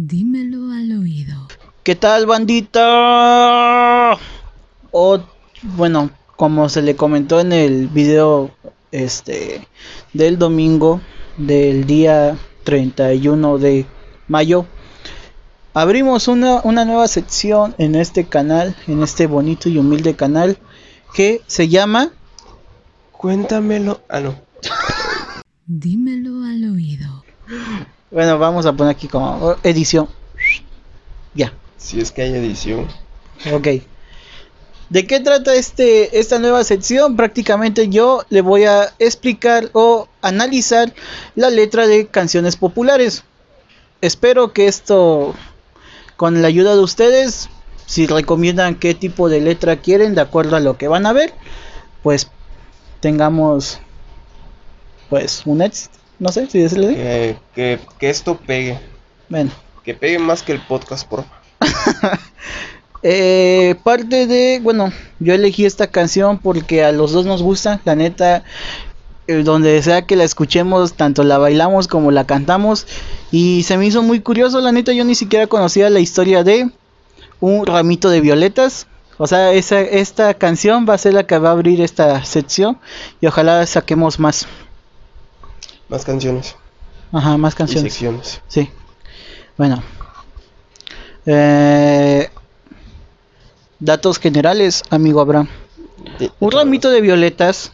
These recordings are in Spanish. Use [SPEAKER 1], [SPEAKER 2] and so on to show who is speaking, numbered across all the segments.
[SPEAKER 1] Dímelo al oído.
[SPEAKER 2] ¿Qué tal, bandita? O, bueno, como se le comentó en el video este del domingo del día 31 de mayo, abrimos una, una nueva sección en este canal, en este bonito y humilde canal que se llama
[SPEAKER 3] Cuéntamelo. Ah, no.
[SPEAKER 1] Dímelo al oído.
[SPEAKER 2] Bueno, vamos a poner aquí como edición. Ya,
[SPEAKER 3] Si es que hay edición.
[SPEAKER 2] ok. ¿De qué trata este, esta nueva sección? Prácticamente yo le voy a explicar o analizar la letra de canciones populares. Espero que esto, con la ayuda de ustedes, si recomiendan qué tipo de letra quieren de acuerdo a lo que van a ver, pues tengamos pues un éxito. No sé si decirle.
[SPEAKER 3] Que, que, que esto pegue.
[SPEAKER 2] Bueno.
[SPEAKER 3] Que pegue más que el podcast, por favor.
[SPEAKER 2] Eh, parte de, bueno, yo elegí esta canción porque a los dos nos gusta, la neta, eh, donde sea que la escuchemos, tanto la bailamos como la cantamos, y se me hizo muy curioso, la neta, yo ni siquiera conocía la historia de un ramito de violetas. O sea, esa, esta canción va a ser la que va a abrir esta sección y ojalá saquemos más,
[SPEAKER 3] Más canciones.
[SPEAKER 2] ajá, más
[SPEAKER 3] Y
[SPEAKER 2] canciones.
[SPEAKER 3] secciones.
[SPEAKER 2] Sí. Bueno. Eh, datos generales, amigo Abraham.
[SPEAKER 3] De-
[SPEAKER 2] Un ramito de violetas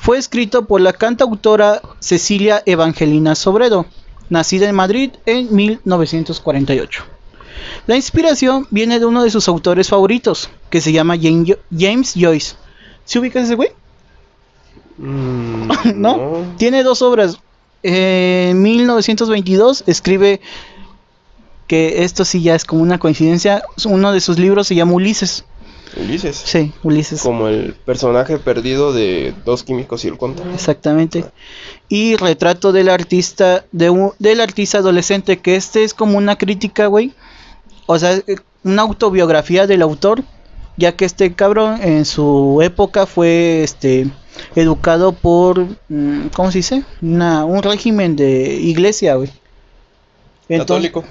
[SPEAKER 2] fue escrito por la cantautora Cecilia Evangelina Sobredo, nacida en Madrid en 1948. La inspiración viene de uno de sus autores favoritos, que se llama James Joyce. ¿Se ubica ese güey?
[SPEAKER 3] Mm,
[SPEAKER 2] ¿No? Tiene dos obras. En 1922 escribe que esto sí ya es como una coincidencia. Uno de sus libros se llama Ulises.
[SPEAKER 3] Ulises.
[SPEAKER 2] Sí, Ulises.
[SPEAKER 3] Como el personaje perdido de Dos Químicos y el Contra.
[SPEAKER 2] Exactamente. Y retrato del artista, de un- del artista adolescente, que este es como una crítica, güey. O sea, eh, una autobiografía del autor, ya que este cabrón en su época fue este educado por, mm, ¿cómo se dice? Una, un régimen de iglesia, güey. Entonces-
[SPEAKER 3] Católico.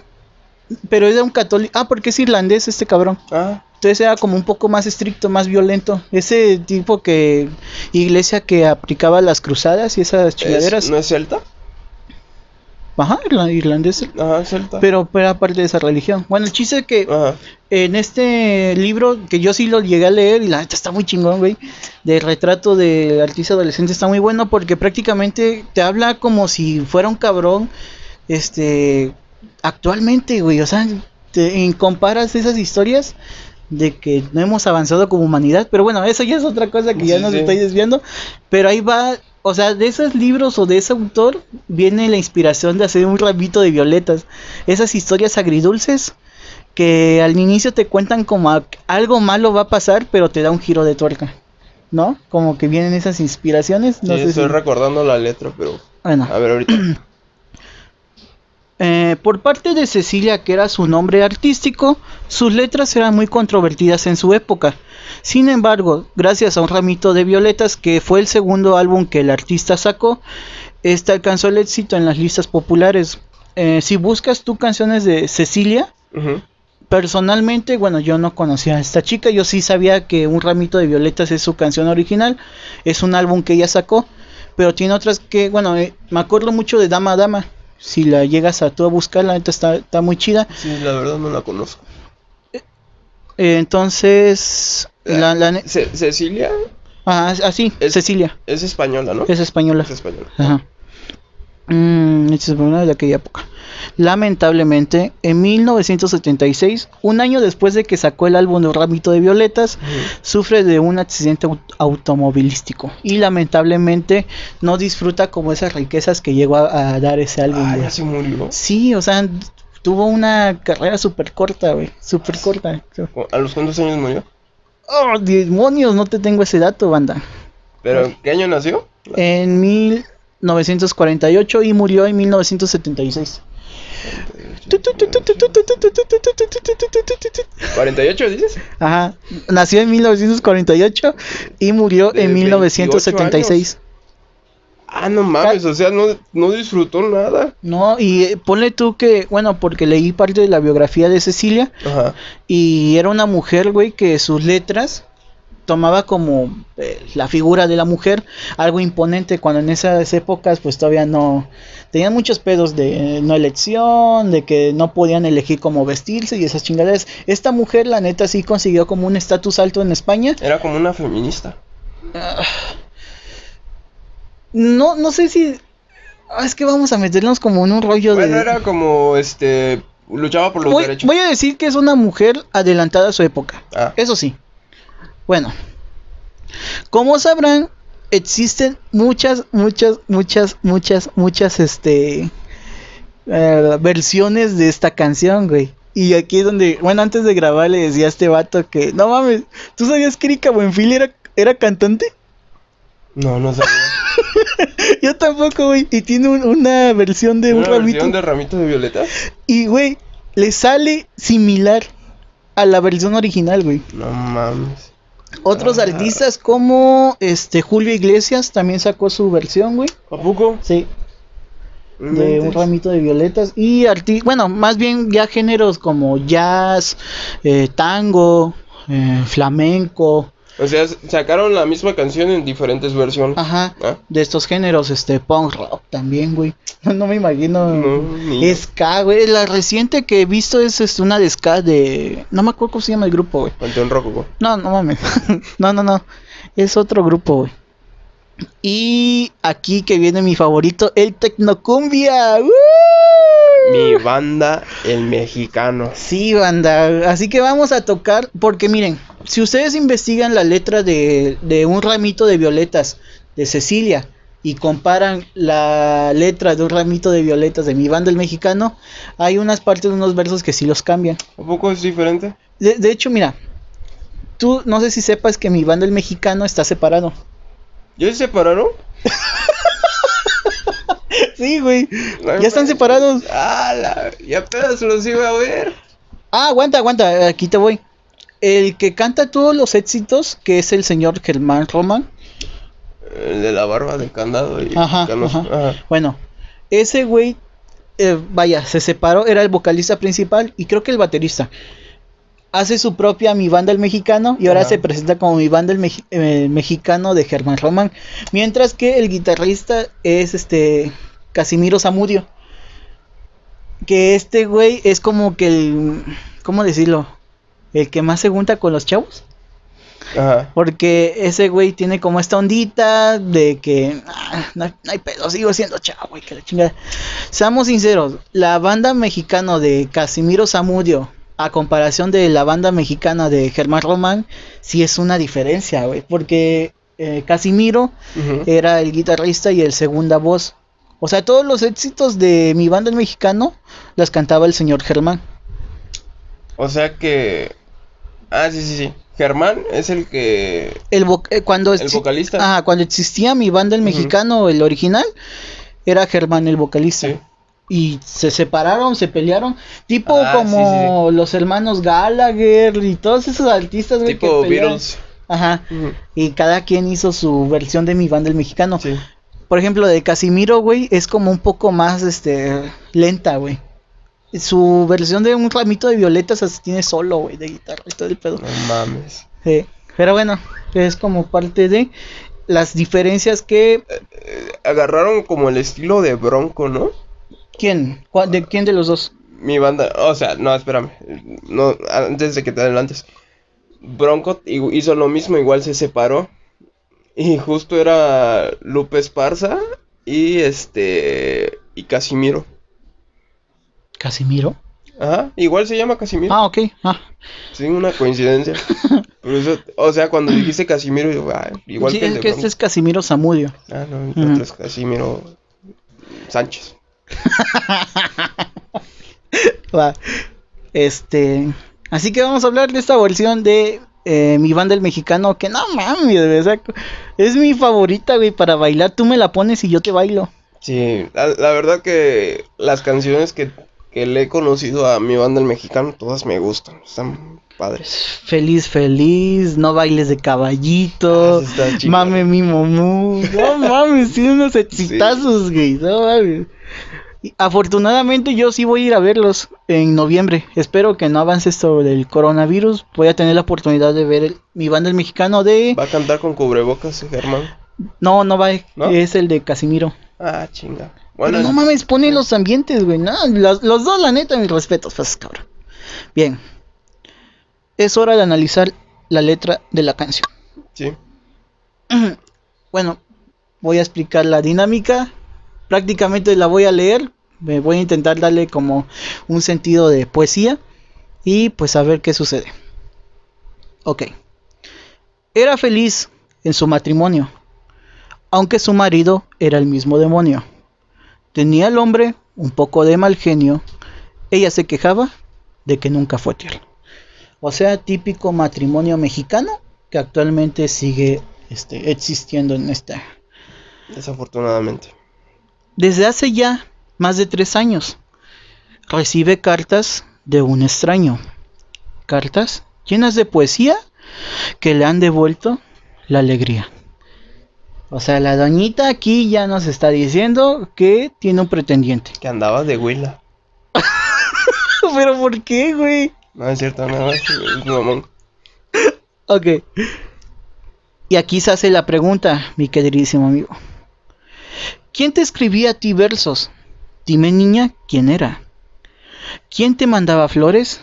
[SPEAKER 2] Pero era un católico. Ah, porque es irlandés este cabrón.
[SPEAKER 3] Ah,
[SPEAKER 2] Entonces era como un poco más estricto, más violento. Ese tipo que iglesia que aplicaba las cruzadas y esas
[SPEAKER 3] ¿es-
[SPEAKER 2] chingaderas.
[SPEAKER 3] ¿no es celta?
[SPEAKER 2] Ajá, irla- irlandés.
[SPEAKER 3] Ajá, celta.
[SPEAKER 2] Pero era parte de esa religión. Bueno, el chiste es que
[SPEAKER 3] Ajá.
[SPEAKER 2] en este libro, que yo sí lo llegué a leer, y la neta está muy chingón, güey, de retrato de artista adolescente, está muy bueno porque prácticamente te habla como si fuera un cabrón, este, actualmente, güey, o sea, te en- comparas esas historias de que no hemos avanzado como humanidad, pero bueno, eso ya es otra cosa que ya nos
[SPEAKER 3] sí.
[SPEAKER 2] estoy desviando, pero ahí va, o sea, de esos libros o de ese autor viene la inspiración de hacer un ramito de violetas, esas historias agridulces que al inicio te cuentan como a- algo malo va a pasar, pero te da un giro de tuerca, ¿no? Como que vienen esas inspiraciones, no
[SPEAKER 3] sí,
[SPEAKER 2] sé
[SPEAKER 3] estoy
[SPEAKER 2] si-
[SPEAKER 3] recordando la letra, pero.
[SPEAKER 2] bueno.
[SPEAKER 3] A ver, ahorita.
[SPEAKER 2] Eh, por parte de Cecilia, que era su nombre artístico, sus letras eran muy controvertidas en su época. Sin embargo, gracias a un ramito de violetas, que fue el segundo álbum que el artista sacó, este alcanzó el éxito en las listas populares. Eh, si buscas tú canciones de Cecilia, personalmente, bueno, yo no conocía a esta chica, yo sí sabía que Un ramito de violetas es su canción original, es un álbum que ella sacó, pero tiene otras que, bueno, eh, me acuerdo mucho de Dama Dama, si la llegas a tú a buscar, la neta está, está muy chida,
[SPEAKER 3] Sí, la verdad no la conozco.
[SPEAKER 2] Eh, entonces, la, la ne-
[SPEAKER 3] Ce- Cecilia
[SPEAKER 2] ah, así,
[SPEAKER 3] Es-
[SPEAKER 2] Cecilia,
[SPEAKER 3] es española, ¿no?
[SPEAKER 2] es española,
[SPEAKER 3] Es española.
[SPEAKER 2] ajá, Mm, es española de aquella época. Lamentablemente, en 1976, un año después de que sacó el álbum de ramito de violetas,
[SPEAKER 3] Ujú.
[SPEAKER 2] sufre de un accidente au- automovilístico y lamentablemente no disfruta como esas riquezas que llegó a, a dar ese álbum.
[SPEAKER 3] Ah, ya se murió.
[SPEAKER 2] Sí, o sea, tuvo una carrera súper corta, güey, súper corta.
[SPEAKER 3] ¿A los cuántos años murió?
[SPEAKER 2] Oh, demonios, no te tengo ese dato, banda.
[SPEAKER 3] ¿Pero en qué año nació?
[SPEAKER 2] En 1948 y murió en 1976.
[SPEAKER 3] 48, dices?
[SPEAKER 2] Ajá, nació en 1948 y murió
[SPEAKER 3] De
[SPEAKER 2] en 1976.
[SPEAKER 3] Ah, no mames, o sea, no, no disfrutó nada.
[SPEAKER 2] No, y eh, ponle tú que, bueno, porque leí parte de la biografía de Cecilia
[SPEAKER 3] Ajá.
[SPEAKER 2] y era una mujer, güey, que sus letras tomaba como eh, la figura de la mujer, algo imponente, cuando en esas épocas pues todavía no tenían muchos pedos de eh, no elección, de que no podían elegir cómo vestirse y esas chingaderas. Esta mujer, la neta, sí consiguió como un estatus alto en España.
[SPEAKER 3] Era como una feminista.
[SPEAKER 2] No, no sé si... ah, es que vamos a meternos como en un rollo
[SPEAKER 3] Bueno,
[SPEAKER 2] de...
[SPEAKER 3] era como, este, luchaba por los
[SPEAKER 2] voy,
[SPEAKER 3] derechos.
[SPEAKER 2] voy a decir que es una mujer adelantada a su época.
[SPEAKER 3] Ah.
[SPEAKER 2] Eso sí. Bueno. Como sabrán, existen muchas, muchas, muchas, muchas, muchas, este... eh, versiones de esta canción, güey. Y aquí es donde, bueno, antes de grabar le decía a este vato que, no mames, ¿tú sabías que Erika Buenfil era, era cantante?
[SPEAKER 3] No, no sabía.
[SPEAKER 2] Yo tampoco, güey. Y tiene un- una versión de un
[SPEAKER 3] ¿Una
[SPEAKER 2] ramito.
[SPEAKER 3] versión de ramito de violeta?
[SPEAKER 2] Y, güey, le sale similar a la versión original, güey.
[SPEAKER 3] No mames.
[SPEAKER 2] Otros
[SPEAKER 3] Ah.
[SPEAKER 2] artistas como este Julio Iglesias también sacó su versión, güey.
[SPEAKER 3] ¿A poco?
[SPEAKER 2] Sí, de un ramito de violetas. Y arti bueno, más bien ya géneros como jazz, eh, tango, eh, flamenco,
[SPEAKER 3] O sea, sacaron la misma canción en diferentes versiones.
[SPEAKER 2] ajá,
[SPEAKER 3] Ah.
[SPEAKER 2] de estos géneros, este punk rock también, güey. No, no me imagino.
[SPEAKER 3] No,
[SPEAKER 2] Ska, güey. La reciente que he visto es este, una de Ska de. No me acuerdo cómo se llama el grupo, güey.
[SPEAKER 3] Panteón Rococó.
[SPEAKER 2] No, no mames. no, no, no. Es otro grupo, güey. Y aquí que viene mi favorito, el Tecnocumbia. ¡Uh!
[SPEAKER 3] Mi banda, el mexicano.
[SPEAKER 2] Sí, banda. Así que vamos a tocar, porque miren, si ustedes investigan la letra de, de un ramito de violetas de Cecilia y comparan la letra de un ramito de violetas de mi banda el mexicano, hay unas partes de unos versos que sí los cambian.
[SPEAKER 3] ¿A poco es diferente?
[SPEAKER 2] De, de hecho, mira, tú no sé si sepas que mi banda el mexicano está separado.
[SPEAKER 3] ¿Ya se separaron?
[SPEAKER 2] Sí, güey.
[SPEAKER 3] No
[SPEAKER 2] Ya están separados.
[SPEAKER 3] Ah, la... Ya apenas los iba a ver.
[SPEAKER 2] Ah, aguanta, aguanta, aquí te voy. El que canta todos los éxitos, que es el señor Germán Roman.
[SPEAKER 3] El de la barba de candado y
[SPEAKER 2] Ajá,
[SPEAKER 3] canoso.
[SPEAKER 2] ajá.
[SPEAKER 3] Ajá.
[SPEAKER 2] Bueno, ese güey, eh, vaya, se separó, era el vocalista principal y creo que el baterista. Hace su propia Mi Banda el Mexicano y ahora
[SPEAKER 3] Ajá.
[SPEAKER 2] se presenta como Mi Banda el eh, Mexicano de Germán Román. Mientras que el guitarrista es este Casimiro Zamudio. Que este güey es como que el. ¿Cómo decirlo? El que más se junta con los chavos.
[SPEAKER 3] Ajá.
[SPEAKER 2] Porque ese güey tiene como esta ondita de que ah, no, hay- no hay pedo, sigo siendo chavo, güey, que la chingada. Seamos sinceros, la banda mexicana de Casimiro Zamudio, a comparación de la banda mexicana de Germán Román, sí es una diferencia, güey. Porque eh, Casimiro era el guitarrista y el segunda voz. O sea, todos los éxitos de mi banda el mexicano las cantaba el señor Germán.
[SPEAKER 3] O sea que. Ah, sí, sí, sí. Germán es el que.
[SPEAKER 2] El vo- eh, cuando
[SPEAKER 3] El vocalista.
[SPEAKER 2] Ajá, cuando existía mi banda el mexicano, el original, era Germán el vocalista.
[SPEAKER 3] Sí.
[SPEAKER 2] Y se separaron, se pelearon, tipo
[SPEAKER 3] Ah,
[SPEAKER 2] como los hermanos Gallagher y todos esos artistas, güey, que
[SPEAKER 3] Tipo
[SPEAKER 2] pelearon.
[SPEAKER 3] Beatles.
[SPEAKER 2] Ajá. Y cada quien hizo su versión de mi banda el mexicano.
[SPEAKER 3] Sí.
[SPEAKER 2] Por ejemplo, de Casimiro, güey, es como un poco más, este, lenta, güey. Su versión de un ramito de violetas así tiene solo, güey, de guitarra y todo el pedo.
[SPEAKER 3] No mames.
[SPEAKER 2] Sí, pero bueno, es como parte de las diferencias que...
[SPEAKER 3] Agarraron como el estilo de Bronco, ¿no?
[SPEAKER 2] ¿Quién? ¿Cuál- ¿De quién de los dos?
[SPEAKER 3] Mi banda, o sea, no, espérame. No, antes de que te adelantes. Bronco hizo lo mismo, igual se separó. Y justo era Lupe Esparza y este. y Casimiro.
[SPEAKER 2] ¿Casimiro?
[SPEAKER 3] Ajá, igual se llama Casimiro.
[SPEAKER 2] Ah, ok. Ah,
[SPEAKER 3] Sí, una coincidencia. Por eso, o sea, cuando dijiste Casimiro, yo, ah, igual
[SPEAKER 2] sí,
[SPEAKER 3] que el
[SPEAKER 2] es
[SPEAKER 3] de
[SPEAKER 2] que este es Casimiro Zamudio.
[SPEAKER 3] Ah, no, el
[SPEAKER 2] Ujú.
[SPEAKER 3] otro es Casimiro Sánchez.
[SPEAKER 2] Este... Así que vamos a hablar de esta versión de eh, mi banda el mexicano, que no mames, güey, o sea, es mi favorita, güey, para bailar. Tú me la pones y yo te bailo.
[SPEAKER 3] Sí, la, la verdad que las canciones que que le he conocido a mi banda el mexicano, todas me gustan, están padres.
[SPEAKER 2] Feliz, feliz, no bailes de caballito,
[SPEAKER 3] Ah,
[SPEAKER 2] mame mi momú. No mames, tiene unos exitazos, güey. No mames. Y afortunadamente yo sí voy a ir a verlos en noviembre. Espero que no avance esto del coronavirus. Voy a tener la oportunidad de ver el- mi banda el mexicano de...
[SPEAKER 3] Va a cantar con cubrebocas, Germán.
[SPEAKER 2] No, no va,
[SPEAKER 3] ¿No?
[SPEAKER 2] es el de Casimiro.
[SPEAKER 3] Ah, chinga.
[SPEAKER 2] Bueno, no mames, pone los ambientes, güey. No, los, los dos, la neta, mis respetos, pues, cabrón. Bien. Es hora de analizar la letra de la canción.
[SPEAKER 3] sí.
[SPEAKER 2] Bueno, voy a explicar la dinámica. Prácticamente la voy a leer. Me voy a intentar darle como un sentido de poesía. Y pues a ver qué sucede. Ok. Era feliz en su matrimonio. Aunque su marido era el mismo demonio. Tenía el hombre un poco de mal genio. Ella se quejaba de que nunca fue tierno. O sea, típico matrimonio mexicano que actualmente sigue este, existiendo en esta.
[SPEAKER 3] Desafortunadamente.
[SPEAKER 2] Desde hace ya más de tres años recibe cartas de un extraño. Cartas llenas de poesía que le han devuelto la alegría. O sea, la doñita aquí ya nos está diciendo que tiene un pretendiente.
[SPEAKER 3] Que andaba de huila.
[SPEAKER 2] Pero ¿por qué, güey?
[SPEAKER 3] No es cierto, nada.
[SPEAKER 2] Ok. Y aquí se hace la pregunta, mi queridísimo amigo. ¿Quién te escribía a ti versos? Dime niña, ¿quién era? ¿Quién te mandaba flores?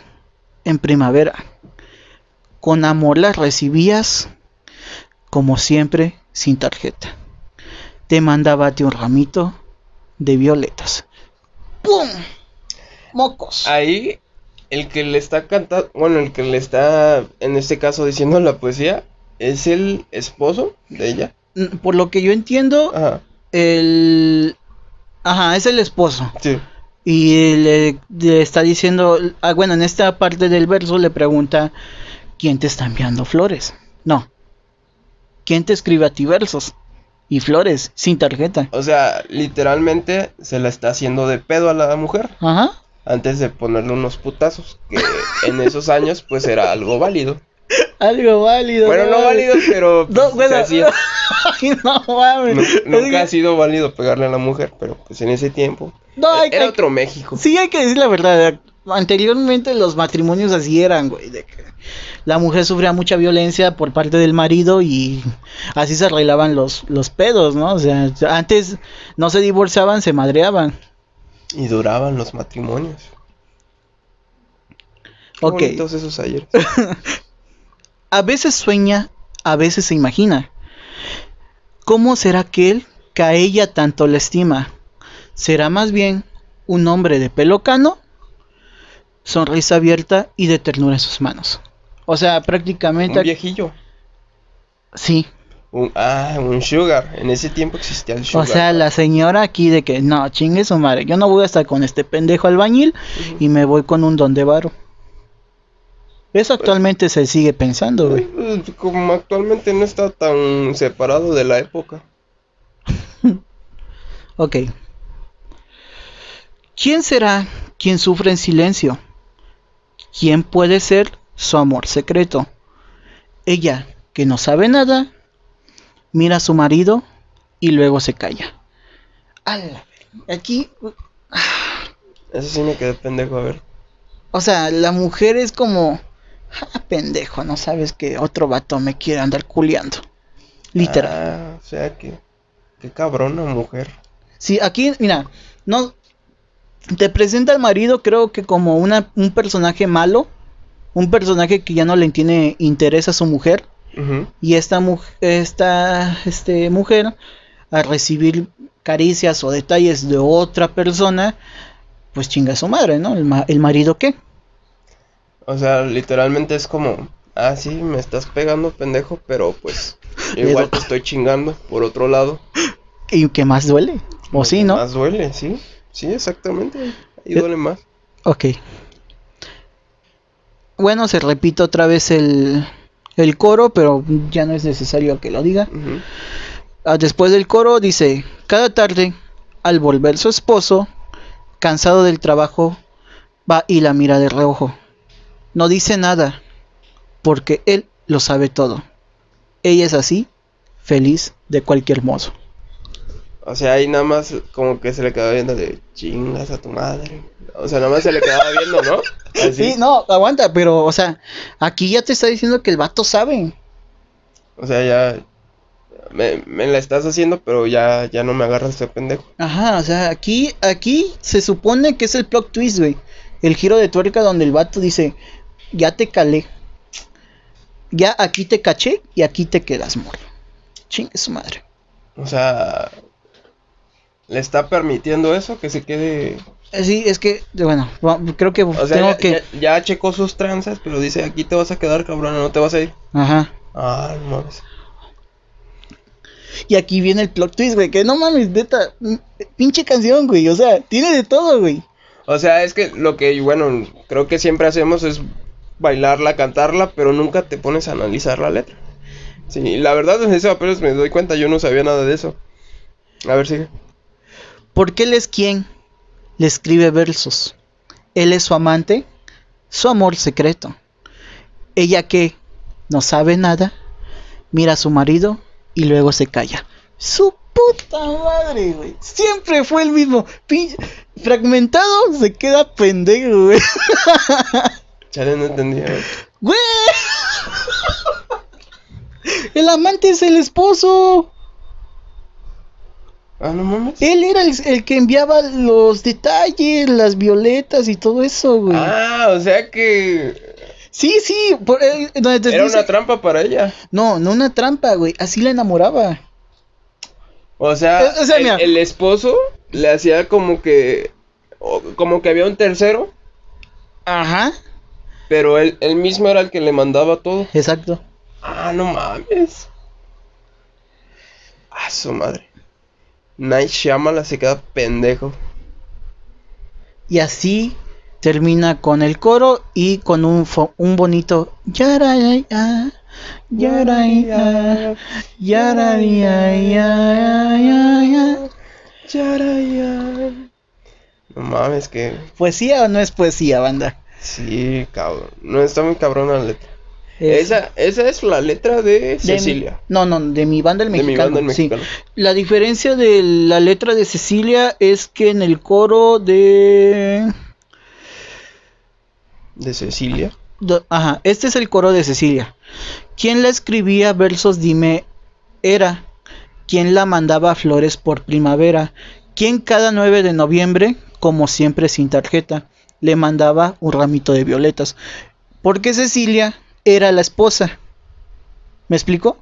[SPEAKER 2] En primavera. Con amor las recibías, como siempre, sin tarjeta. Te mandaba a ti un ramito de violetas. ¡Pum! Mocos.
[SPEAKER 3] Ahí, el que le está cantando, bueno, el que le está, en este caso, diciendo la poesía, es el esposo de ella.
[SPEAKER 2] Por lo que yo entiendo,
[SPEAKER 3] Ajá,
[SPEAKER 2] el... Ajá, es el esposo.
[SPEAKER 3] sí.
[SPEAKER 2] Y le, le está diciendo, ah, bueno, en esta parte del verso le pregunta, ¿quién te está enviando flores? No. ¿Quién te escribe a ti versos? Y flores, sin tarjeta.
[SPEAKER 3] O sea, literalmente se la está haciendo de pedo a la mujer
[SPEAKER 2] Ajá.
[SPEAKER 3] antes de ponerle unos putazos, que en esos años pues era algo válido.
[SPEAKER 2] Algo válido.
[SPEAKER 3] Bueno, no válido, pero pues,
[SPEAKER 2] No,
[SPEAKER 3] se
[SPEAKER 2] bueno.
[SPEAKER 3] hacía.
[SPEAKER 2] Ay, no mames.
[SPEAKER 3] Nu-
[SPEAKER 2] Es
[SPEAKER 3] nunca
[SPEAKER 2] que-
[SPEAKER 3] ha sido válido pegarle a la mujer, pero pues en ese tiempo
[SPEAKER 2] No, hay,
[SPEAKER 3] era
[SPEAKER 2] hay-
[SPEAKER 3] otro México.
[SPEAKER 2] Sí, hay que decir la verdad. Anteriormente los matrimonios así eran, güey. De que la mujer sufría mucha violencia por parte del marido y así se arreglaban los, los pedos, ¿no? O sea, antes no se divorciaban, se madreaban.
[SPEAKER 3] Y duraban los matrimonios. Qué
[SPEAKER 2] Ok.
[SPEAKER 3] bonitos esos ayer.
[SPEAKER 2] A veces sueña, a veces se imagina. ¿Cómo será aquel que a ella tanto le estima? ¿Será más bien un hombre de pelo cano? Sonrisa abierta y de ternura en sus manos. O sea, prácticamente...
[SPEAKER 3] Un viejillo.
[SPEAKER 2] Sí.
[SPEAKER 3] Un, ah, un sugar. En ese tiempo existía el
[SPEAKER 2] O
[SPEAKER 3] sugar.
[SPEAKER 2] sea, la señora aquí de que no, chingue su madre. Yo no voy a estar con este pendejo albañil
[SPEAKER 3] Ujú.
[SPEAKER 2] y me voy con un don de varo. Eso actualmente se sigue pensando, güey.
[SPEAKER 3] Pues, Como actualmente no está tan separado de la época.
[SPEAKER 2] Ok. ¿Quién será quien sufre en silencio? ¿Quién puede ser su amor secreto? Ella, que no sabe nada, mira a su marido y luego se calla. Ala, Aquí,
[SPEAKER 3] Eso sí me quedé pendejo a ver.
[SPEAKER 2] o sea, la mujer es como, ah, pendejo, no sabes que otro vato me quiere andar culeando. Literal.
[SPEAKER 3] Ah, o sea que. Qué cabrona mujer.
[SPEAKER 2] Sí, aquí, mira, no te presenta al marido, creo que como una, un personaje malo, un personaje que ya no le tiene interés a su mujer, y esta mujer, esta este, mujer, al recibir caricias o detalles de otra persona, pues chinga a su madre, ¿no? El, ma- el marido qué?
[SPEAKER 3] O sea, literalmente es como. Ah, sí, me estás pegando, pendejo, pero pues. Igual te estoy chingando, por otro lado.
[SPEAKER 2] ¿Y qué más duele? O sí, ¿no?
[SPEAKER 3] Más duele, sí. Sí, exactamente. Ahí
[SPEAKER 2] Eh,
[SPEAKER 3] duele más.
[SPEAKER 2] Ok. Bueno, se repite otra vez el, el coro, pero ya no es necesario que lo diga. Ah, Después del coro dice, cada tarde, al volver su esposo, cansado del trabajo, Va y la mira de reojo. No dice nada, porque él lo sabe todo. Ella es así, feliz de cualquier modo.
[SPEAKER 3] O sea, ahí nada más como que se le quedaba viendo de chingas a tu madre. O sea, nada más se le quedaba viendo, ¿no? Así.
[SPEAKER 2] Sí, no, aguanta, pero, o sea, aquí ya te está diciendo que el vato sabe.
[SPEAKER 3] O sea, ya me, me la estás haciendo, pero ya, ya no me agarras de pendejo.
[SPEAKER 2] Ajá, o sea, aquí, aquí se supone que es el plot twist, güey. El giro de tuerca donde el vato dice, ya te calé. Ya aquí te caché y aquí te quedas, morro. Chingue su madre.
[SPEAKER 3] O sea, le está permitiendo eso, que se quede.
[SPEAKER 2] Eh, Sí, es que, bueno, creo que
[SPEAKER 3] O sea,
[SPEAKER 2] tengo
[SPEAKER 3] ya,
[SPEAKER 2] que...
[SPEAKER 3] ya- ya checó sus tranzas, pero dice, aquí te vas a quedar, cabrón, no te vas a ir.
[SPEAKER 2] Ajá.
[SPEAKER 3] Ah, no mames.
[SPEAKER 2] Y aquí viene el plot twist, güey, que no mames, neta, mm, pinche canción, güey, o sea, tiene de todo, güey.
[SPEAKER 3] O sea, es que lo que, bueno, creo que siempre hacemos es bailarla, cantarla, pero nunca te pones a analizar la letra. Sí, la verdad en ese apenas me doy cuenta, yo no sabía nada de eso. A ver, sigue.
[SPEAKER 2] Porque él es quien le escribe versos. Él es su amante, su amor secreto. Ella que no sabe nada, mira a su marido y luego se calla. Su puta madre, güey. Siempre fue el mismo. Fragmentado se queda pendejo, güey.
[SPEAKER 3] Chale, no entendía. güey.
[SPEAKER 2] El amante es el esposo.
[SPEAKER 3] Ah, no mames.
[SPEAKER 2] Él era el, el que enviaba los detalles, las violetas y todo eso, güey.
[SPEAKER 3] Ah, o sea que
[SPEAKER 2] Sí, sí, por, eh, donde te
[SPEAKER 3] era
[SPEAKER 2] dice-
[SPEAKER 3] una trampa para ella.
[SPEAKER 2] No, no una trampa, güey. Así la enamoraba.
[SPEAKER 3] O sea,
[SPEAKER 2] Eh, o sea,
[SPEAKER 3] el, esposo le hacía como que como que había un tercero,
[SPEAKER 2] Ajá.
[SPEAKER 3] Pero él, él mismo era el que le mandaba todo.
[SPEAKER 2] Exacto.
[SPEAKER 3] Ah, no mames. Ah, su madre. Night Shyamala se queda pendejo.
[SPEAKER 2] Y así termina con el coro y con un, un bonito. Yaraya.
[SPEAKER 3] No mames, que
[SPEAKER 2] ¿Poesía o no es poesía, banda?
[SPEAKER 3] Sí, cabrón. No está muy cabrón la letra.
[SPEAKER 2] Es
[SPEAKER 3] Esa, esa es la letra de
[SPEAKER 2] de mi-
[SPEAKER 3] Cecilia.
[SPEAKER 2] no, no, de mi banda el
[SPEAKER 3] De mi
[SPEAKER 2] mexicano.
[SPEAKER 3] banda el
[SPEAKER 2] sí.
[SPEAKER 3] mexicano.
[SPEAKER 2] La diferencia de la letra de Cecilia es que en el coro de
[SPEAKER 3] De Cecilia.
[SPEAKER 2] Ajá, este es el coro de Cecilia. ¿Quién la escribía versos? Dime, era. ¿Quién la mandaba flores por primavera? ¿Quién cada 9 de noviembre, como siempre sin tarjeta, le mandaba un ramito de violetas? Porque Cecilia era la esposa. ¿Me explico?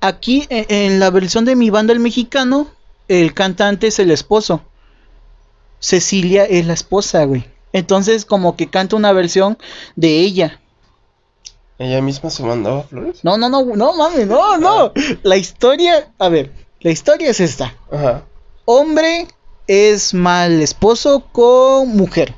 [SPEAKER 2] Aquí e- en la versión de mi banda el mexicano, el cantante es el esposo. Cecilia es la esposa, güey. Entonces como que canta una versión de ella.
[SPEAKER 3] Ella misma se mandaba flores.
[SPEAKER 2] No, no, no, no mames, no, no. La historia, a ver, la historia es esta.
[SPEAKER 3] Ajá.
[SPEAKER 2] Hombre es mal esposo con mujer.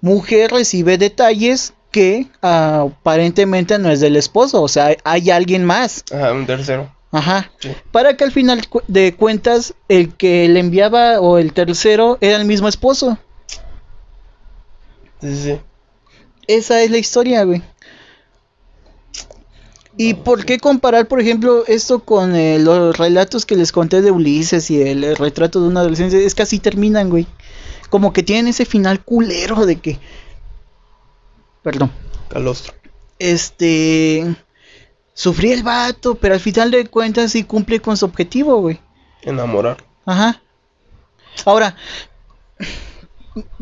[SPEAKER 2] Mujer recibe detalles que ah, aparentemente no es del esposo, o sea, hay alguien más.
[SPEAKER 3] Ajá, un tercero.
[SPEAKER 2] Ajá.
[SPEAKER 3] Sí.
[SPEAKER 2] Para que al final de cuentas el que le enviaba o el tercero era el mismo esposo.
[SPEAKER 3] Sí, sí.
[SPEAKER 2] Esa es la historia, güey. ¿Y por qué comparar, por ejemplo, esto con eh, los relatos que les conté de Ulises y el, retrato de una adolescencia? Es que así terminan, güey. Como que tienen ese final culero de que... Perdón.
[SPEAKER 3] Calostro.
[SPEAKER 2] Este... Sufrí el vato, pero al final de cuentas sí cumple con su objetivo, güey.
[SPEAKER 3] Enamorar.
[SPEAKER 2] Ajá. Ahora,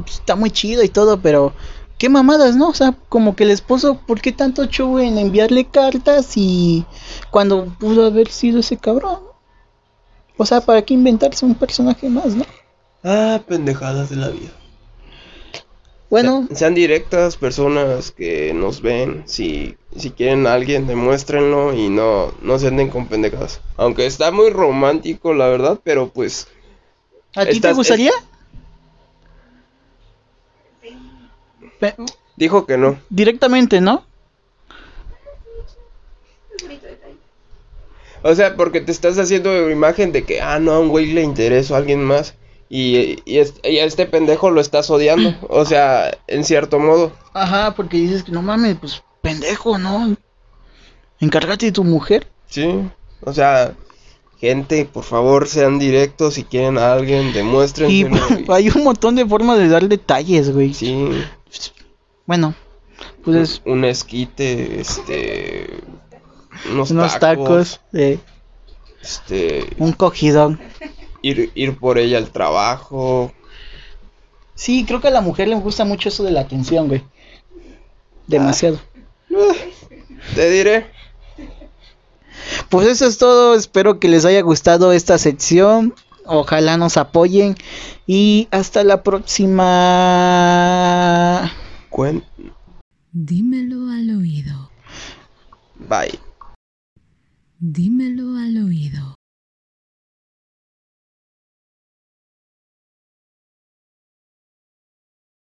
[SPEAKER 2] está muy chido y todo, pero qué mamadas, ¿no? O sea, como que el esposo, ¿por qué tanto show en enviarle cartas y cuando pudo haber sido ese cabrón? O sea, ¿para qué inventarse un personaje más, no?
[SPEAKER 3] Ah, pendejadas de la vida.
[SPEAKER 2] Bueno,
[SPEAKER 3] Se- sean directas personas que nos ven. Si, si quieren a alguien, demuéstrenlo y no, no se anden con pendejadas. Aunque está muy romántico, la verdad, pero pues.
[SPEAKER 2] ¿a ti te gustaría?
[SPEAKER 3] Dijo que no.
[SPEAKER 2] directamente, ¿no?
[SPEAKER 3] O sea, porque te estás haciendo imagen de que, ah, no, a un güey le interesó a alguien más. Y, y, es- y a este pendejo lo estás odiando. O sea, en cierto modo.
[SPEAKER 2] Ajá, porque dices que no mames, pues pendejo, ¿no? Encárgate de tu mujer.
[SPEAKER 3] Sí. O sea, gente, por favor, sean directos. Si quieren a alguien,
[SPEAKER 2] Y
[SPEAKER 3] demuéstrenselo. y-
[SPEAKER 2] hay un montón de formas de dar detalles, güey.
[SPEAKER 3] Sí.
[SPEAKER 2] Bueno, pues es
[SPEAKER 3] Un esquite, este. Unos,
[SPEAKER 2] unos tacos, eh,
[SPEAKER 3] Este.
[SPEAKER 2] un cogidón.
[SPEAKER 3] Ir, ir por ella al trabajo.
[SPEAKER 2] Sí, creo que a la mujer le gusta mucho eso de la atención, güey. Demasiado.
[SPEAKER 3] Te diré.
[SPEAKER 2] Pues eso es todo. Espero que les haya gustado esta sección. Ojalá nos apoyen. Y hasta la próxima.
[SPEAKER 3] Cuen.
[SPEAKER 1] Dímelo al oído.
[SPEAKER 3] Bye.
[SPEAKER 1] Dímelo al oído.